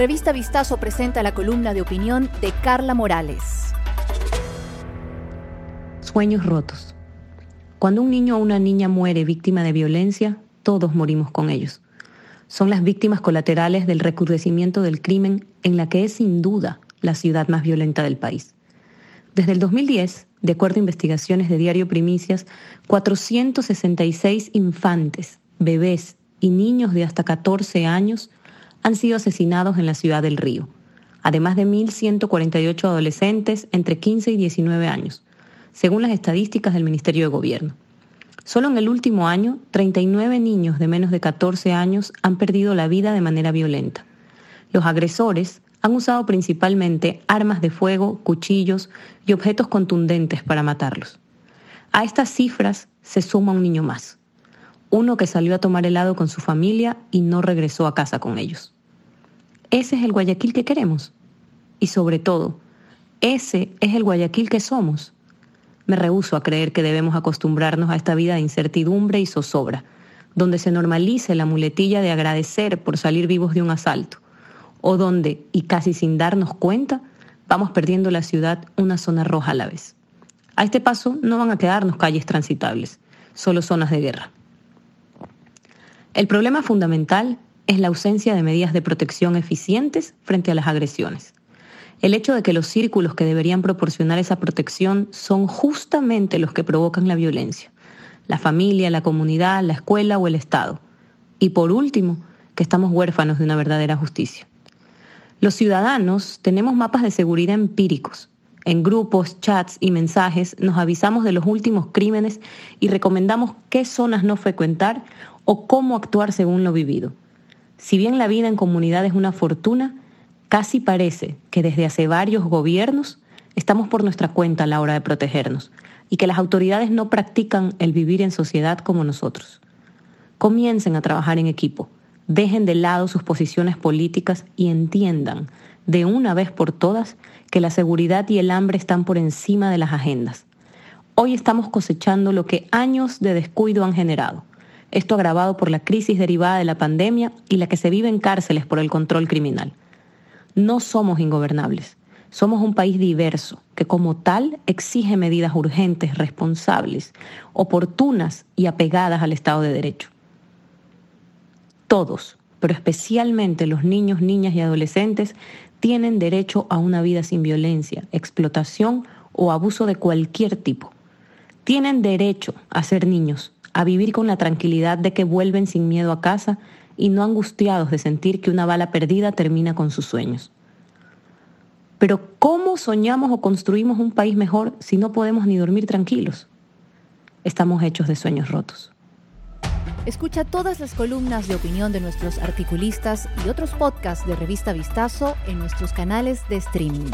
Revista Vistazo presenta la columna de opinión de Carla Morales. Sueños rotos. Cuando un niño o una niña muere víctima de violencia, todos morimos con ellos. Son las víctimas colaterales del recrudecimiento del crimen en la que es sin duda la ciudad más violenta del país. Desde el 2010, de acuerdo a investigaciones de Diario Primicias, 466 infantes, bebés y niños de hasta 14 años han sido asesinados en la ciudad del Río, además de 1.148 adolescentes entre 15 y 19 años, según las estadísticas del Ministerio de Gobierno. Solo en el último año, 39 niños de menos de 14 años han perdido la vida de manera violenta. Los agresores han usado principalmente armas de fuego, cuchillos y objetos contundentes para matarlos. A estas cifras se suma un niño más, uno que salió a tomar helado con su familia y no regresó a casa con ellos. Ese es el Guayaquil que queremos. Y sobre todo, ese es el Guayaquil que somos. Me rehúso a creer que debemos acostumbrarnos a esta vida de incertidumbre y zozobra, donde se normalice la muletilla de agradecer por salir vivos de un asalto, o donde, y casi sin darnos cuenta, vamos perdiendo la ciudad una zona roja a la vez. A este paso no van a quedarnos calles transitables, solo zonas de guerra. El problema fundamental es la ausencia de medidas de protección eficientes frente a las agresiones. El hecho de que los círculos que deberían proporcionar esa protección son justamente los que provocan la violencia. La familia, la comunidad, la escuela o el Estado. Y por último, que estamos huérfanos de una verdadera justicia. Los ciudadanos tenemos mapas de seguridad empíricos. En grupos, chats y mensajes nos avisamos de los últimos crímenes y recomendamos qué zonas no frecuentar o cómo actuar según lo vivido. Si bien la vida en comunidad es una fortuna, casi parece que desde hace varios gobiernos estamos por nuestra cuenta a la hora de protegernos y que las autoridades no practican el vivir en sociedad como nosotros. Comiencen a trabajar en equipo, dejen de lado sus posiciones políticas y entiendan de una vez por todas que la seguridad y el hambre están por encima de las agendas. Hoy estamos cosechando lo que años de descuido han generado esto agravado por la crisis derivada de la pandemia y la que se vive en cárceles por el control criminal. No somos ingobernables. Somos un país diverso que como tal exige medidas urgentes, responsables, oportunas y apegadas al Estado de Derecho. Todos, pero especialmente los niños, niñas y adolescentes, tienen derecho a una vida sin violencia, explotación o abuso de cualquier tipo. Tienen derecho a ser niños, a vivir con la tranquilidad de que vuelven sin miedo a casa y no angustiados de sentir que una bala perdida termina con sus sueños. Pero ¿cómo soñamos o construimos un país mejor si no podemos ni dormir tranquilos? Estamos hechos de sueños rotos. Escucha todas las columnas de opinión de nuestros articulistas y otros podcasts de Revista Vistazo en nuestros canales de streaming